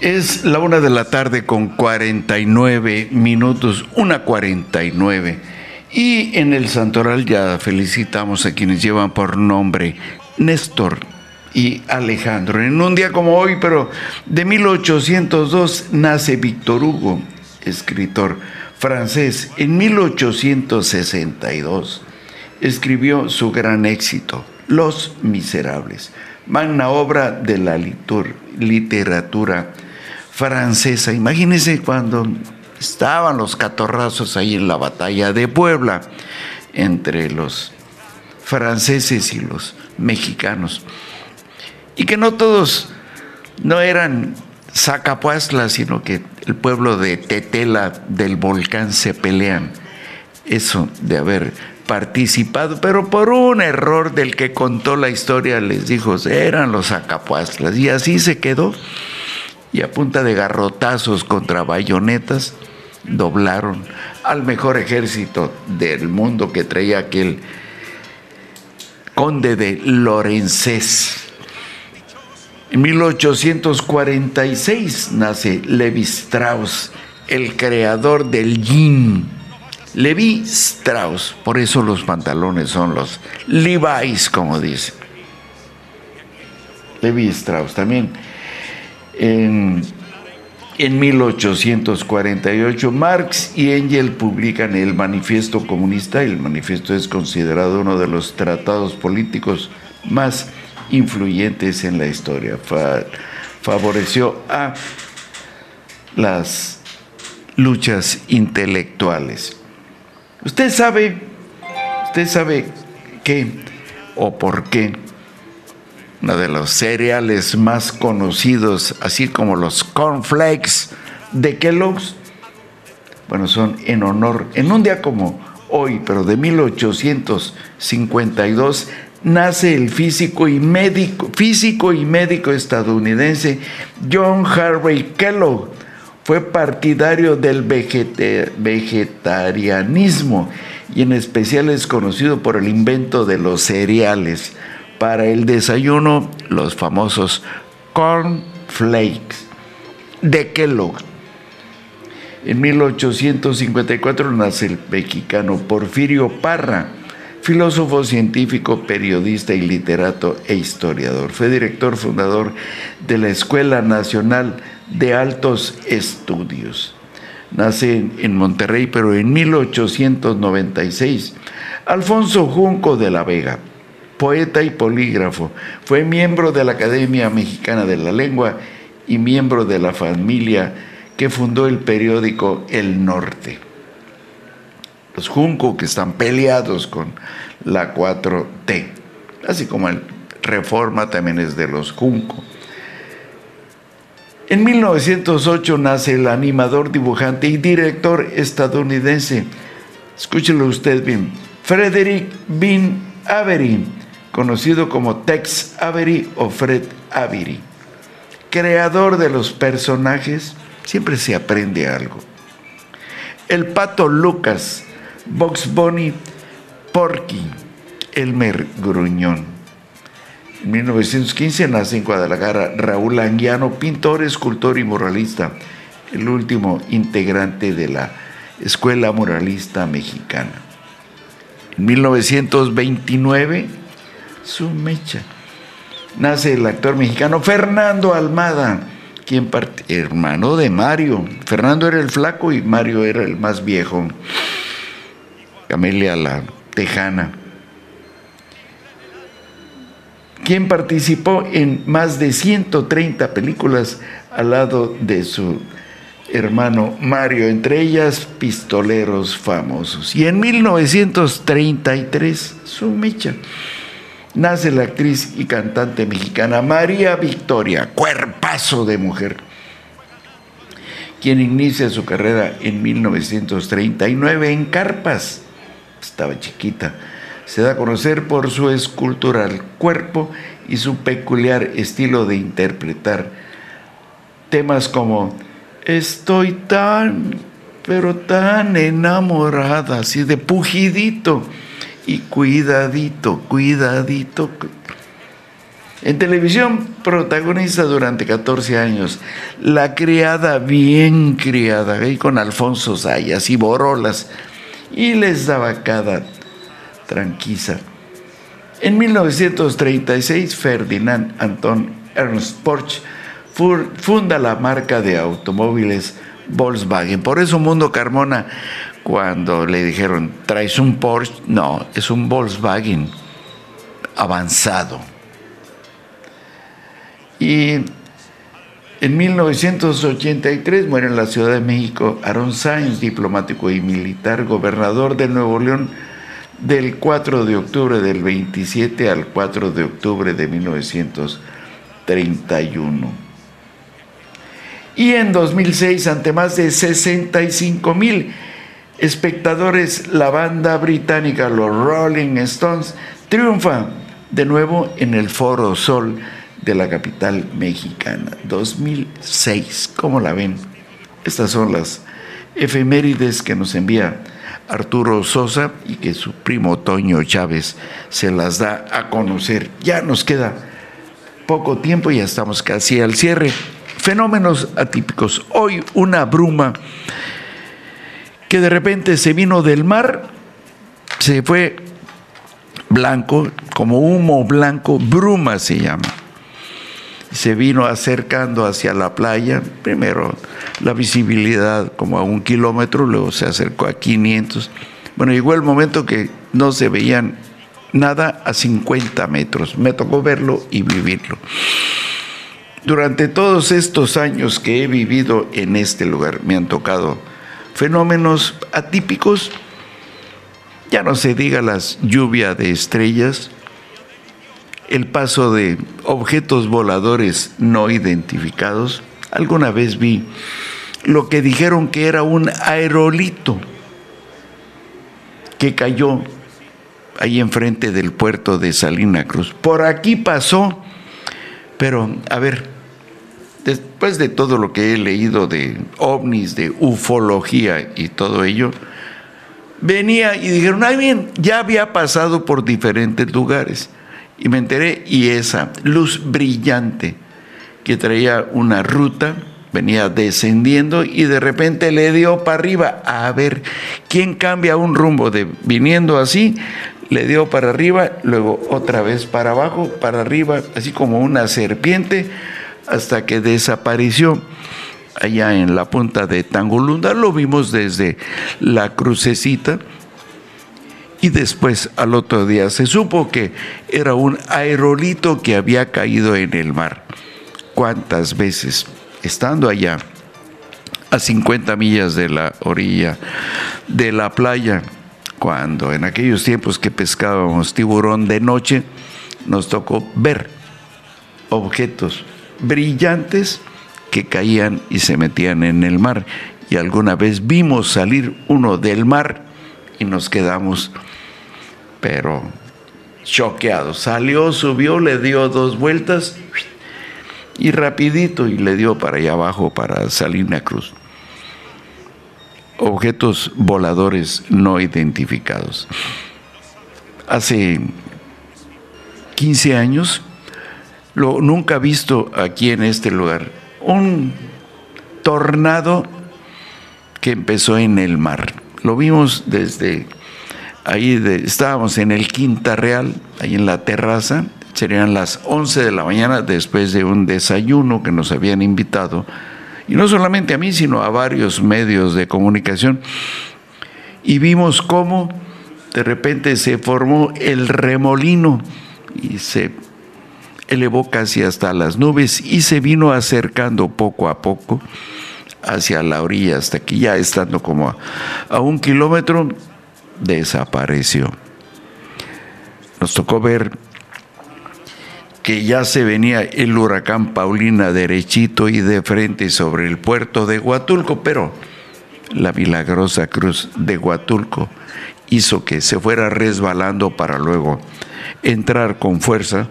Es la una de la tarde con 49 minutos, una 49. Y en el Santoral ya felicitamos a quienes llevan por nombre Néstor y Alejandro. En un día como hoy, pero de 1802, nace Víctor Hugo, escritor francés. En 1862 escribió su gran éxito, Los Miserables, magna obra de la literatura francesa. Imagínense cuando estaban los catorrazos ahí en la batalla de Puebla entre los franceses y los mexicanos. Y que no todos no eran Zacapuazla, sino que el pueblo de Tetela del volcán se pelean. Eso de haber participado, pero por un error del que contó la historia les dijo, eran los Zacapuazlas. Y así se quedó y a punta de garrotazos contra bayonetas doblaron al mejor ejército del mundo que traía aquel conde de Lorenzés. En 1846 nace Levi Strauss, el creador del jean. Levi Strauss, por eso los pantalones son los Levi's, como dice. Levi Strauss también en, 1848, Marx y Engel publican el Manifiesto Comunista. El manifiesto es considerado uno de los tratados políticos más influyentes en la historia. favoreció a las luchas intelectuales. Usted sabe, usted sabe qué o por qué uno de los cereales más conocidos, así como los cornflakes de Kellogg's. Bueno, son en honor, en un día como hoy, pero de 1852, nace el físico y médico, físico y médico estadounidense John Harvey Kellogg. Fue partidario del vegetarianismo y en especial es conocido por el invento de los cereales para el desayuno los famosos corn flakes de Kellogg. En 1854 nace el mexicano Porfirio Parra, filósofo científico, periodista y literato e historiador. Fue director fundador de la Escuela Nacional de Altos Estudios. Nace en Monterrey, pero en 1896. Alfonso Junco de la Vega, poeta y polígrafo. Fue miembro de la Academia Mexicana de la Lengua y miembro de la familia que fundó el periódico El Norte. Los Junco que están peleados con la 4T, así como el Reforma también es de los Junco. En 1908 nace el animador, dibujante y director estadounidense, escúchelo usted bien, Frederick Bean Avery, conocido como Tex Avery o Fred Avery. Creador de los personajes, siempre se aprende algo. El pato Lucas, Box Bunny, Porky, Elmer Gruñón. En 1915 nace en Guadalajara Raúl Anguiano, pintor, escultor y muralista, el último integrante de la Escuela Muralista Mexicana. En 1929 su mecha. Nace el actor mexicano Fernando Almada, quien hermano de Mario. Fernando era el flaco y Mario era el más viejo. Camelia la Tejana. Quien participó en más de 130 películas al lado de su hermano Mario, entre ellas Pistoleros Famosos. Y en 1933, su mecha nace la actriz y cantante mexicana María Victoria, cuerpazo de mujer, quien inicia su carrera en 1939 en Carpas. Estaba chiquita. Se da a conocer por su escultural cuerpo y su peculiar estilo de interpretar temas como Estoy tan, pero tan enamorada, así de pujidito y cuidadito, cuidadito. En televisión protagonista durante 14 años, La criada bien criada, ahí con Alfonso Sayas y Borolas, y les daba cada tranquisa. En 1936, Ferdinand Anton Ernst Porsche funda la marca de automóviles Volkswagen. Por eso Mundo Carmona, cuando le dijeron, ¿traes un Porsche? No, es un Volkswagen avanzado. Y en 1983 muere en la Ciudad de México Aaron Sainz, diplomático y militar, gobernador de Nuevo León del 4 de octubre del 27 al 4 de octubre de 1931. Y en 2006, ante más de 65 mil espectadores, la banda británica, los Rolling Stones, triunfa de nuevo en el Foro Sol de la capital mexicana. 2006, ¿cómo la ven? Estas son las efemérides que nos envía Arturo Sosa y que su primo Toño Chávez se las da a conocer. Ya nos queda poco tiempo, ya estamos casi al cierre. Fenómenos atípicos. Hoy una bruma que de repente se vino del mar, se fue blanco, como humo blanco, bruma se llama se vino acercando hacia la playa, primero la visibilidad como a un kilómetro, luego se acercó a 500. Bueno, llegó el momento que no se veían nada a 50 metros. Me tocó verlo y vivirlo. Durante todos estos años que he vivido en este lugar, me han tocado fenómenos atípicos, ya no se diga las lluvias de estrellas, el paso de objetos voladores no identificados. Alguna vez vi lo que dijeron que era un aerolito que cayó ahí enfrente del puerto de Salina Cruz. Por aquí pasó, pero a ver, después de todo lo que he leído de ovnis, de ufología y todo ello, venía y dijeron, ay bien, ya había pasado por diferentes lugares. Y me enteré, y esa luz brillante que traía una ruta, venía descendiendo y de repente le dio para arriba. A ver, ¿quién cambia un rumbo de viniendo así? Le dio para arriba, luego otra vez para abajo, para arriba, así como una serpiente, hasta que desapareció allá en la punta de Tangulunda. Lo vimos desde la crucecita y después al otro día se supo que era un aerolito que había caído en el mar. ¿Cuántas veces estando allá a 50 millas de la orilla de la playa, cuando en aquellos tiempos que pescábamos tiburón de noche, nos tocó ver objetos brillantes que caían y se metían en el mar. Y alguna vez vimos salir uno del mar y nos quedamos pero choqueado. Salió, subió, le dio dos vueltas y rapidito y le dio para allá abajo, para Salina Cruz. Objetos voladores no identificados. Hace 15 años, lo nunca visto aquí en este lugar, un tornado que empezó en el mar. Lo vimos desde ahí estábamos en el Quinta Real, ahí en la terraza, serían las 11 de la mañana después de un desayuno que nos habían invitado, y no solamente a mí, sino a varios medios de comunicación, y vimos cómo de repente se formó el remolino y se elevó casi hasta las nubes y se vino acercando poco a poco hacia la orilla, hasta que ya estando como a, a un kilómetro, desapareció. Nos tocó ver que ya se venía el huracán Paulina derechito y de frente sobre el puerto de Huatulco, pero la milagrosa cruz de Huatulco hizo que se fuera resbalando para luego entrar con fuerza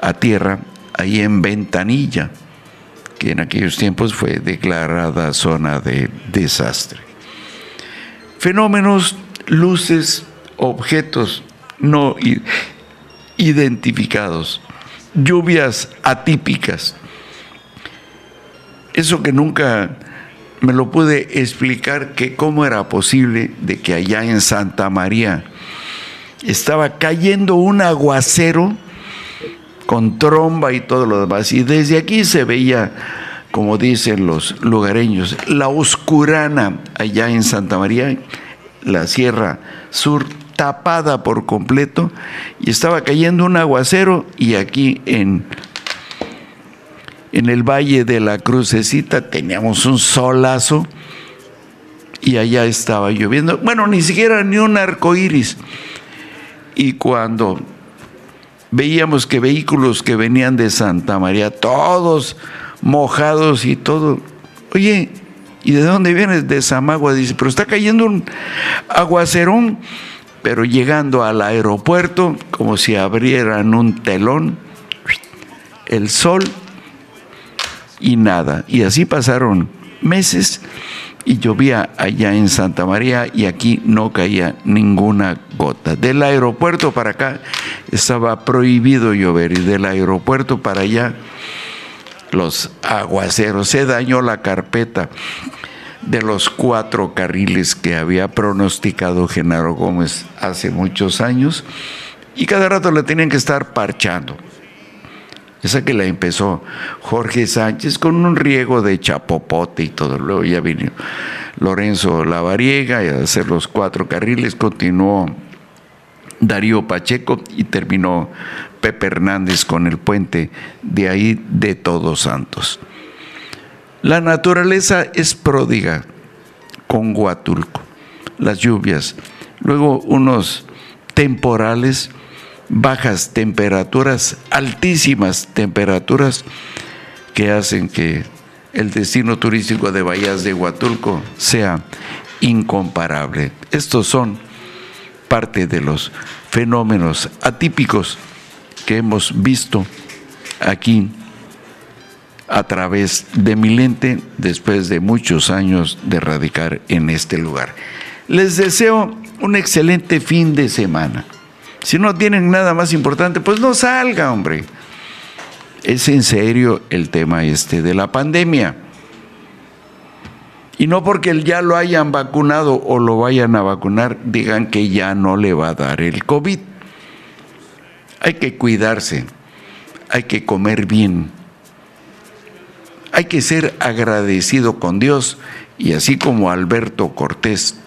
a tierra ahí en Ventanilla, que en aquellos tiempos fue declarada zona de desastre. Fenómenos luces, objetos no identificados lluvias atípicas. Eso que nunca me lo pude explicar que cómo era posible de que allá en Santa María estaba cayendo un aguacero con tromba y todo lo demás. Y desde aquí se veía, como dicen los lugareños, la oscurana allá en Santa María, la Sierra Sur tapada por completo y estaba cayendo un aguacero y aquí en en el Valle de la Crucecita teníamos un solazo y allá estaba lloviendo. Bueno, ni siquiera ni un arco iris. Y cuando veíamos que vehículos que venían de Santa María, todos mojados y todo, oye, ¿y de dónde vienes? De Samagua. Dice, pero está cayendo un aguacerón, pero llegando al aeropuerto, como si abrieran un telón, el sol y nada. Y así pasaron meses y llovía allá en Santa María y aquí no caía ninguna gota. Del aeropuerto para acá estaba prohibido llover y del aeropuerto para allá los aguaceros. Se dañó la carpeta de los cuatro carriles que había pronosticado Genaro Gómez hace muchos años y cada rato le tenían que estar parchando. Esa que la empezó Jorge Sánchez con un riego de chapopote y todo. Luego ya vino Lorenzo Lavariega a hacer los cuatro carriles. Continuó Darío Pacheco y terminó Pepe Hernández con el puente de ahí de Todos Santos. La naturaleza es pródiga con Huatulco. Las lluvias, luego unos temporales bajas temperaturas, altísimas temperaturas que hacen que el destino turístico de Bahías de Huatulco sea incomparable. Estos son parte de los fenómenos atípicos que hemos visto aquí a través de mi lente después de muchos años de radicar en este lugar. Les deseo un excelente fin de semana. Si no tienen nada más importante, pues no salga, hombre. Es en serio el tema este de la pandemia. Y no porque ya lo hayan vacunado o lo vayan a vacunar, digan que ya no le va a dar el COVID. Hay que cuidarse, hay que comer bien, hay que ser agradecido con Dios y así como Alberto Cortés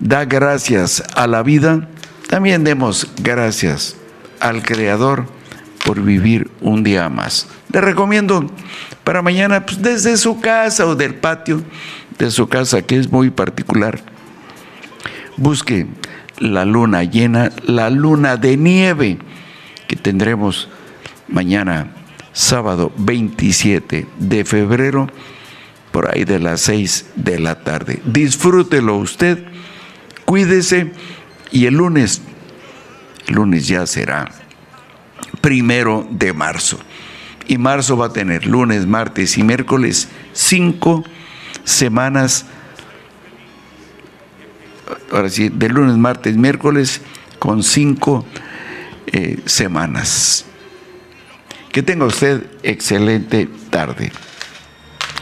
da gracias a la vida, también demos gracias al Creador por vivir un día más. Le recomiendo para mañana pues, desde su casa o del patio de su casa, que es muy particular, busque la luna llena, la luna de nieve que tendremos mañana, sábado 27 de febrero, por ahí de las 6 de la tarde. Disfrútelo usted, cuídese y el lunes, el lunes ya será primero de marzo. Y marzo va a tener lunes, martes y miércoles cinco semanas. Ahora sí, de lunes, martes, miércoles con cinco eh, semanas. Que tenga usted excelente tarde.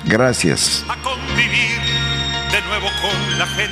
Gracias. A convivir de nuevo con la gente.